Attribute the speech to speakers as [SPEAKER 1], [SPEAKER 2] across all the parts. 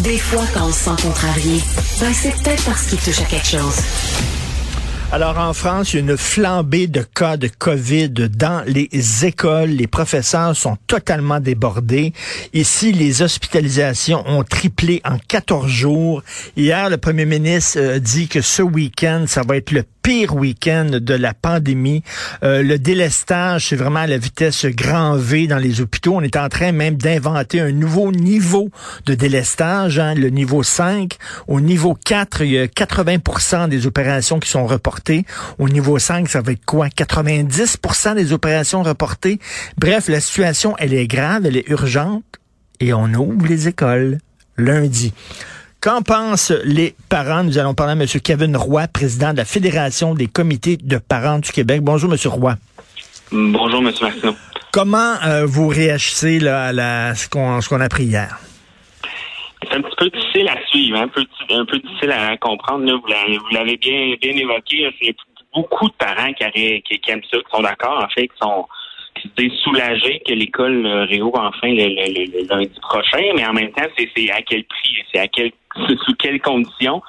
[SPEAKER 1] Des fois, quand on se sent contrarié, ben c'est peut-être parce qu'il touche à quelque chose.
[SPEAKER 2] Alors en France, il y a une flambée de cas de COVID dans les écoles. Les professeurs sont totalement débordés. Ici, les hospitalisations ont triplé en 14 jours. Hier, le premier ministre a dit que ce week-end, ça va être le pire week-end de la pandémie. Euh, le délestage, c'est vraiment à la vitesse grand V dans les hôpitaux. On est en train même d'inventer un nouveau niveau de délestage, hein, le niveau 5. Au niveau 4, il y a 80 des opérations qui sont reportées. Au niveau 5, ça va être quoi? 90 des opérations reportées. Bref, la situation, elle est grave, elle est urgente et on ouvre les écoles lundi. Qu'en pensent les parents? Nous allons parler à M. Kevin Roy, président de la Fédération des comités de parents du Québec. Bonjour, M. Roy.
[SPEAKER 3] Bonjour, M. Martineau.
[SPEAKER 2] Comment euh, vous réagissez là, à la, ce qu'on a appris hier?
[SPEAKER 3] C'est un petit peu difficile à suivre, hein, un, peu, difficile à comprendre. Vous l'avez bien, bien évoqué. Il beaucoup de parents qui, qui, aiment ça, qui sont d'accord, en fait, qui sont disent soulagés que l'école euh, réouvre enfin le, lundi prochain, mais en même temps, c'est à quel prix, c'est à quel sous quelles conditions?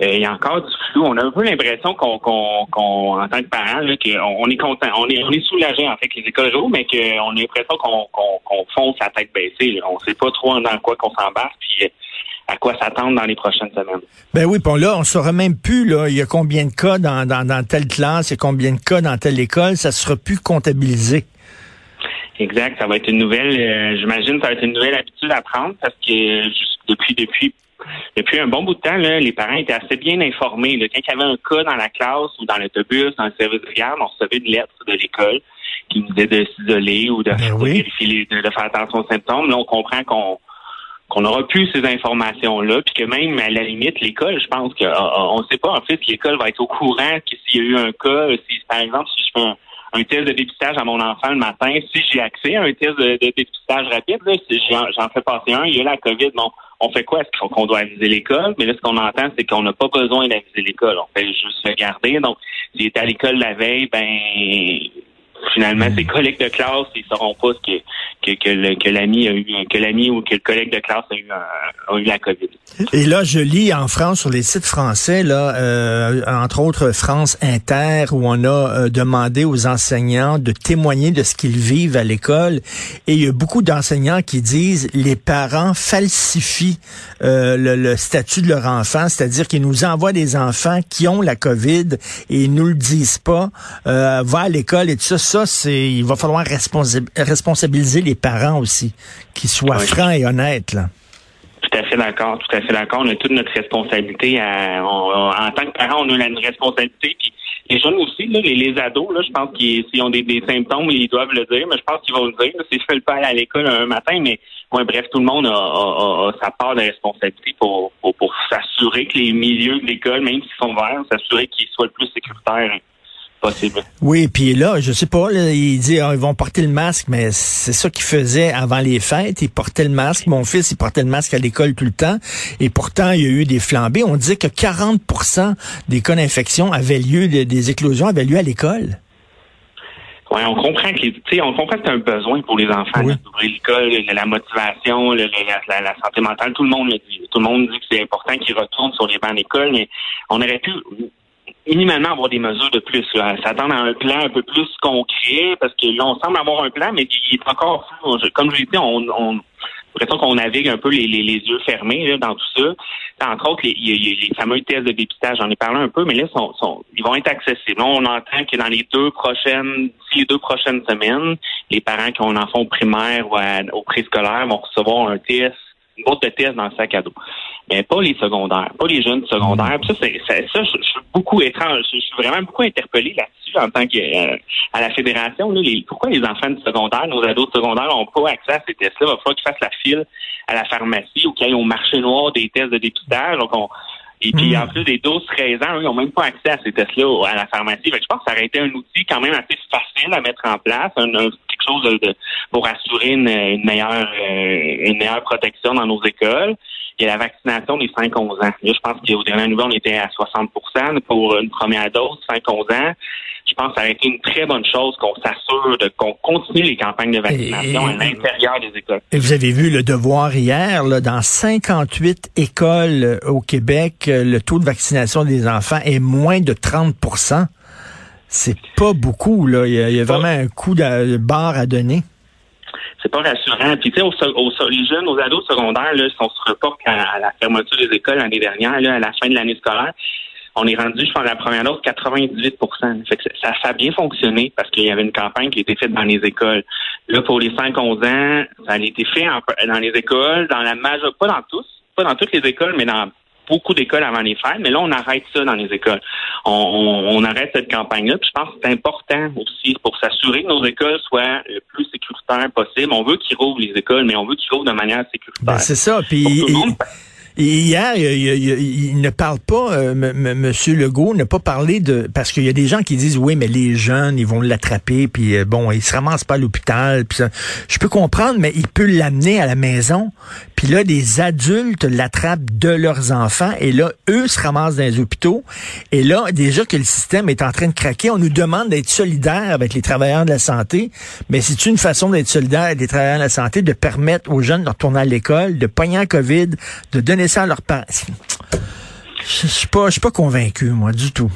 [SPEAKER 3] Euh, il y a encore du flou. On a un peu l'impression qu'on, en tant que parents, qu'on on est content, on est, on est soulagé en fait que les écoles jouent, mais qu'on a l'impression qu'on, fonce à tête baissée. On ne sait pas trop dans quoi qu'on s'embarque, puis euh, à quoi s'attendre dans les prochaines semaines.
[SPEAKER 2] Ben oui, bon là, on ne saura même plus là, il y a combien de cas dans, dans, dans telle classe, il y a combien de cas dans telle école, ça sera plus comptabilisé.
[SPEAKER 3] Exact, ça va être une nouvelle, euh, j'imagine, ça va être une nouvelle habitude à prendre parce que depuis depuis depuis un bon bout de temps, là, les parents étaient assez bien informés. Là. Quand il y avait un cas dans la classe ou dans l'autobus, dans le service de garde, on recevait une lettre de l'école qui nous disait de s'isoler ou de,
[SPEAKER 2] ben
[SPEAKER 3] vérifier, de, faire attention aux symptômes. Là, on comprend qu'on qu'on n'aura plus ces informations-là, puis que même à la limite, l'école, je pense qu'on ah, ah, ne sait pas en fait si l'école va être au courant que s'il y a eu un cas, si par exemple si je fais un, test de dépistage à mon enfant le matin, si j'ai accès à un test de, dépistage rapide, si j'en fais passer un, il y a la COVID, bon, on fait quoi? Est-ce qu'on doit aviser l'école? Mais là, ce qu'on entend, c'est qu'on n'a pas besoin d'aviser l'école. On fait juste regarder. Donc, s'il est à l'école la veille, ben finalement, ses collègues de classe, ils sauront pas ce que, que, que l'ami a eu, que l'ami ou que le collègue de classe a eu, a eu la COVID.
[SPEAKER 2] Et là, je lis en France, sur les sites français, là, euh, entre autres France Inter, où on a euh, demandé aux enseignants de témoigner de ce qu'ils vivent à l'école. Et il y a beaucoup d'enseignants qui disent les parents falsifient euh, le, statut de leur enfant, c'est-à-dire qu'ils nous envoient des enfants qui ont la COVID et ils nous le disent pas, euh, va à l'école et tout ça ça, c'est il va falloir responsabiliser les parents aussi, qu'ils soient francs et honnêtes. Là.
[SPEAKER 3] Tout à fait d'accord, tout à fait d'accord. On a toute notre responsabilité. en tant que parents, on a une responsabilité. Puis les jeunes aussi, les, ados, là, je pense qu'ils ont des, symptômes, ils doivent le dire, mais je pense qu'ils vont le dire. C'est je le pas aller à l'école un matin, mais bref, tout le monde a, sa part de responsabilité pour, pour s'assurer que les milieux de l'école, même s'ils sont verts, s'assurer qu'ils soient le plus sécuritaires possible.
[SPEAKER 2] Oui, puis là, je sais pas, il dit ah, ils vont porter le masque, mais c'est ça qu'ils faisaient avant les fêtes. Ils portaient le masque. Mon fils, il portait le masque à l'école tout le temps. Et pourtant, il y a eu des flambées. On dit que 40% des cas d'infection avaient lieu, des éclosions avaient lieu à l'école.
[SPEAKER 3] Oui, on comprend que on comprend que c'est un besoin pour les enfants d'ouvrir l'école, la motivation, la, santé mentale. Tout le monde le dit. Tout le monde dit que c'est important qu'ils retournent sur les bancs d'école, mais on aurait pu minimalement avoir des mesures de plus. S'attendre à un plan un peu plus concret, parce que là, on semble avoir un plan, mais il est encore flou. Comme je l'ai dit, on, on l'impression qu'on navigue un peu les, les, yeux fermés dans tout ça. Entre autres, a les fameux tests de dépistage, j'en ai parlé un peu, mais là, sont, ils vont être accessibles. on entend que dans les deux prochaines, les deux prochaines semaines, les parents qui ont un enfant primaire ou au préscolaire vont recevoir un test, une boîte de tests dans le sac à dos. mais pas les secondaires, pas les jeunes secondaires. Puis ça, c'est ça, ça je, je suis beaucoup étrange. Je, suis vraiment beaucoup interpellé là-dessus en tant que euh, à la fédération. Là, les, pourquoi les enfants du secondaire, nos ados secondaires, n'ont pas accès à ces tests-là? Il va falloir qu'ils fassent la file à la pharmacie ou qu'ils aillent au marché noir des tests de dépistage. Donc, on, et puis,
[SPEAKER 2] Hmm.
[SPEAKER 3] en plus, des 12-13 ans, eux, ils n'ont même pas accès à ces tests-là à la pharmacie. Fait que je pense que ça aurait été un outil quand même assez facile à mettre en place, un, un- quelque chose de, de- pour assurer une, une meilleure euh, une meilleure protection dans nos écoles. Il y a la vaccination des 5-11 ans. Là, je pense qu'au dernier nouvelle, on était à 60% pour une première dose, 5-11 ans. Je pense que ça aurait été une très bonne chose qu'on s'assure de qu'on continue les campagnes de vaccination
[SPEAKER 2] Et-
[SPEAKER 3] à l'intérieur des écoles.
[SPEAKER 2] Et vous avez vu le devoir hier, là, dans 58 écoles euh, au Québec, euh, le taux de vaccination des enfants est moins de 30% C'est pas beaucoup, là. Il y a, il y a vraiment un coup de barre à donner.
[SPEAKER 3] C'est pas rassurant. Puis tu sais, au, se- au les jeunes, aux ados secondaires, là, si on se reporte à, à la fermeture des écoles l'année dernière, là, à la fin de l'année scolaire, on est rendu, je pense, à la première dose, 98 Fait que ça, ça a bien fonctionné parce qu'il y avait une campagne qui a été faite dans les écoles. Là, pour les 5-11 ans, ça a été fait en- dans les écoles, dans la majeure, pas dans tous, pas dans toutes les écoles, mais dans beaucoup d'écoles avant les fêtes, mais là, on arrête ça dans les écoles. On, on- on arrête cette campagne-là. Puis je pense que c'est important aussi pour s'assurer que nos écoles soient le plus sécuritaires possible. On veut qu'ils rouvrent les écoles, mais on veut qu'ils rouvrent de manière sécuritaire.
[SPEAKER 2] Ben, c'est ça. Puis Hier, il, il- il- ne parle pas, euh, M. Legault n'a pas parlé de parce qu'il y a des gens qui disent oui, mais les jeunes, ils vont l'attraper, puis euh, bon, ils se ramassent pas à l'hôpital. Puis ça. je peux comprendre, mais il peut l'amener à la maison. Puis là, des adultes l'attrapent de leurs enfants, et là, eux se ramassent dans les hôpitaux. Et là, déjà que le système est en train de craquer, on nous demande d'être solidaire avec les travailleurs de la santé. Mais c'est une façon d'être solidaire avec les travailleurs de la santé, de permettre aux jeunes de retourner à l'école, de pogner un COVID, de donner ça à leurs. Je je suis pas, convaincu, moi, du tout.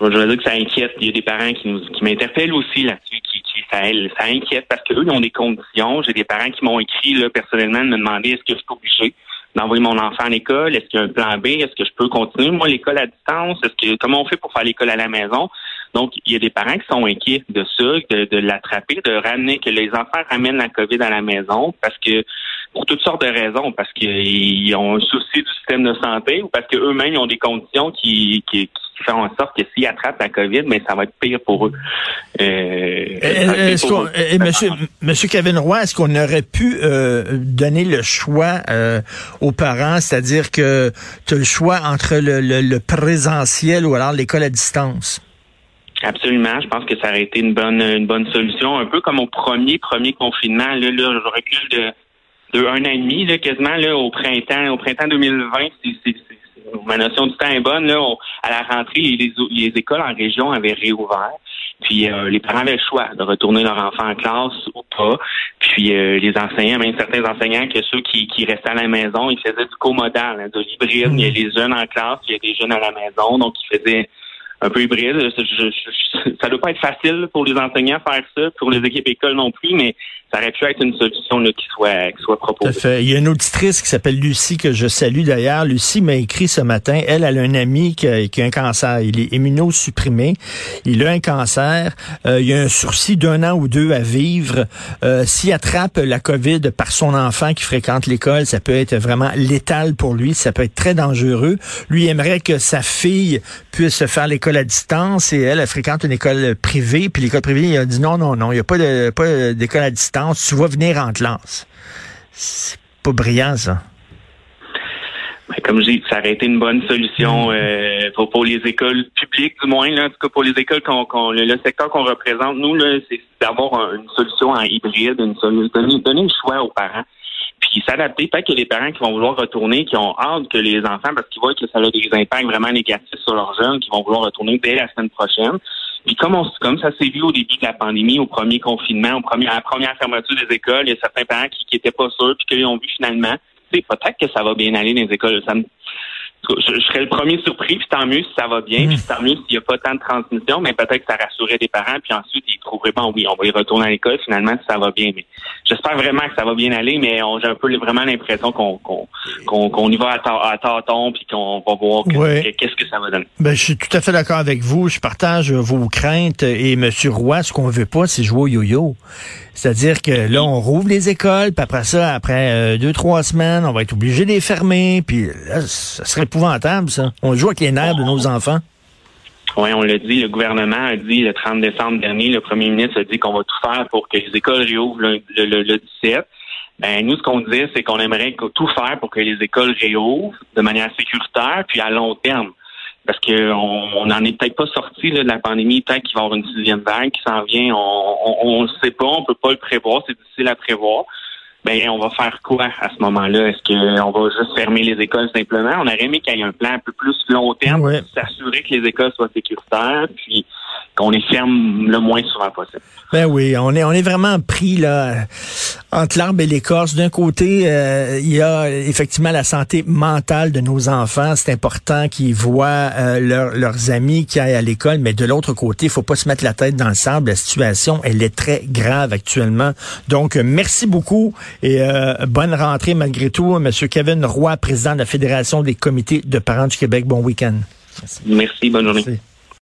[SPEAKER 3] Je veux dire que ça inquiète. Il y a des parents qui nous qui m'interpellent aussi là-dessus, qui, ça inquiète parce qu'eux, ils ont des conditions. J'ai des parents qui m'ont écrit là, personnellement de me demander est-ce que je suis obligé d'envoyer mon enfant à l'école, est-ce qu'il y a un plan B, est-ce que je peux continuer, moi, l'école à distance, est-ce que comment on fait pour faire l'école à la maison? Donc, il y a des parents qui sont inquiets de ça, de, de l'attraper, de ramener, que les enfants ramènent la COVID à la maison parce que pour toutes sortes de raisons, parce qu'ils ont un souci du système de santé ou parce qu'eux-mêmes ont des conditions qui, qui, qui font en sorte que s'ils attrapent la COVID, mais ça va être pire pour eux. Euh, être pire
[SPEAKER 2] Est-ce
[SPEAKER 3] pour
[SPEAKER 2] qu'on-
[SPEAKER 3] eux.
[SPEAKER 2] eh, monsieur, monsieur Kevin Roy, est-ce qu'on aurait pu euh, donner le choix euh, aux parents, c'est-à-dire que tu as le choix entre le, le- le présentiel ou alors l'école à distance?
[SPEAKER 3] Absolument. Je pense que ça aurait été une bonne une bonne solution. Un peu comme au premier premier confinement. Là, là je recule de, de un an et demi, là, quasiment là, au printemps, au printemps 2020. C'est, c'est, c'est- ma notion du temps est bonne. Là, On- à la rentrée, les, les écoles en région avaient réouvert. Puis euh, les parents avaient le choix de retourner leur enfant en classe ou pas. Puis euh, les enseignants, même certains enseignants, que ceux qui, qui restaient à la maison, ils faisaient du co-modal, hein, de l'hybride. Il y a les jeunes en classe, il y a des jeunes à la maison, donc ils faisaient un peu hybride. Je- je- je- ça doit pas être facile pour les enseignants faire ça, pour les équipes écoles non plus, mais ça être une solution là, qui soit qui soit proposée.
[SPEAKER 2] Il y a une auditrice qui s'appelle Lucie, que je salue d'ailleurs. Lucie m'a écrit ce matin. Elle, elle a un ami qui a, un cancer. Il est immunosupprimé. Il a un cancer. Euh, il a un sursis d'un an ou deux à vivre. Euh, S'il attrape la COVID par son enfant qui fréquente l'école, ça peut être vraiment létal pour lui. Ça peut être très dangereux. Lui aimerait que sa fille puisse faire l'école à distance et elle, elle fréquente une école privée. Puis l'école privée, il a dit non, non, non, il n'y a pas de- pas d'école à distance. Tu vas venir en classe. C'est pas brillant, ça.
[SPEAKER 3] Ben, comme je dis, ça aurait été une bonne solution euh, pour, pour les écoles publiques, du moins, là, en tout cas pour les écoles qu'on, qu'on- le, le secteur qu'on représente, nous, là, c'est d'avoir un- une solution en hybride, une solution, donner, donner le choix aux parents. Puis s'adapter, peut-être que les parents qui vont vouloir retourner, qui ont hâte que les enfants, parce qu'ils voient que ça a des impacts vraiment négatifs sur leurs jeunes, qui vont vouloir retourner dès la semaine prochaine. Puis comme, on, comme ça s'est vu au début de la pandémie, au premier confinement, au premier, à la première fermeture des écoles, il y a certains parents qui n'étaient pas sûrs, puis qu'ils ont vu finalement, peut-être que ça va bien aller dans les écoles. Ça je, je serais le premier surpris, puis tant mieux si ça va bien, puis tant mieux s'il n'y a pas tant de transmission, mais peut-être que ça rassurerait des parents, puis ensuite ils trouveraient bon oui, on va y retourner à l'école finalement si ça va bien. Mais j'espère vraiment que ça va bien aller, mais j'ai un peu vraiment l'impression qu'on qu'on qu'on qu'on y va à, tâtons, puis qu'on va voir
[SPEAKER 2] Ouais.
[SPEAKER 3] qu'est-ce que ça va donner.
[SPEAKER 2] Ben, je suis tout à fait d'accord avec vous. Je partage vos craintes. Et M. Roy, ce qu'on veut pas, c'est jouer au yo-yo. C'est-à-dire que là, on rouvre les écoles, puis après ça, après euh, deux, trois semaines, on va être obligé de les fermer, puis là, ça serait épouvantable, ça. On joue avec les nerfs de nos enfants.
[SPEAKER 3] Oui, on l'a dit, le gouvernement a dit le 30 décembre dernier, le premier ministre a dit qu'on va tout faire pour que les écoles réouvrent le, le 17. Ben, nous, ce qu'on dit, c'est qu'on aimerait tout faire pour que les écoles réouvrent de manière sécuritaire, puis à long terme. Parce qu'on n'en est peut-être pas sorti de la pandémie, peut-être qu'il va y avoir une sixième vague qui s'en vient. On ne sait pas, on peut pas le prévoir, c'est difficile à prévoir. Ben, on va faire quoi à ce moment-là? Est-ce qu'on va juste fermer les écoles simplement? On aurait aimé qu'il y ait un plan un peu plus long terme pour s'assurer que les écoles soient sécuritaires, puis qu'on les ferme le moins souvent possible.
[SPEAKER 2] Ben oui, on est on est vraiment pris là entre l'arbre et l'écorce. D'un côté, euh, il y a effectivement la santé mentale de nos enfants. C'est important qu'ils voient euh, leurs amis qui aillent à l'école, mais de l'autre côté, il faut pas se mettre la tête dans le sable. La situation, elle est très grave actuellement. Donc, merci beaucoup et euh, bonne rentrée malgré tout, Monsieur Kevin Roy, président de la Fédération des comités de parents du Québec. Bon week-end.
[SPEAKER 3] Merci, bonne journée.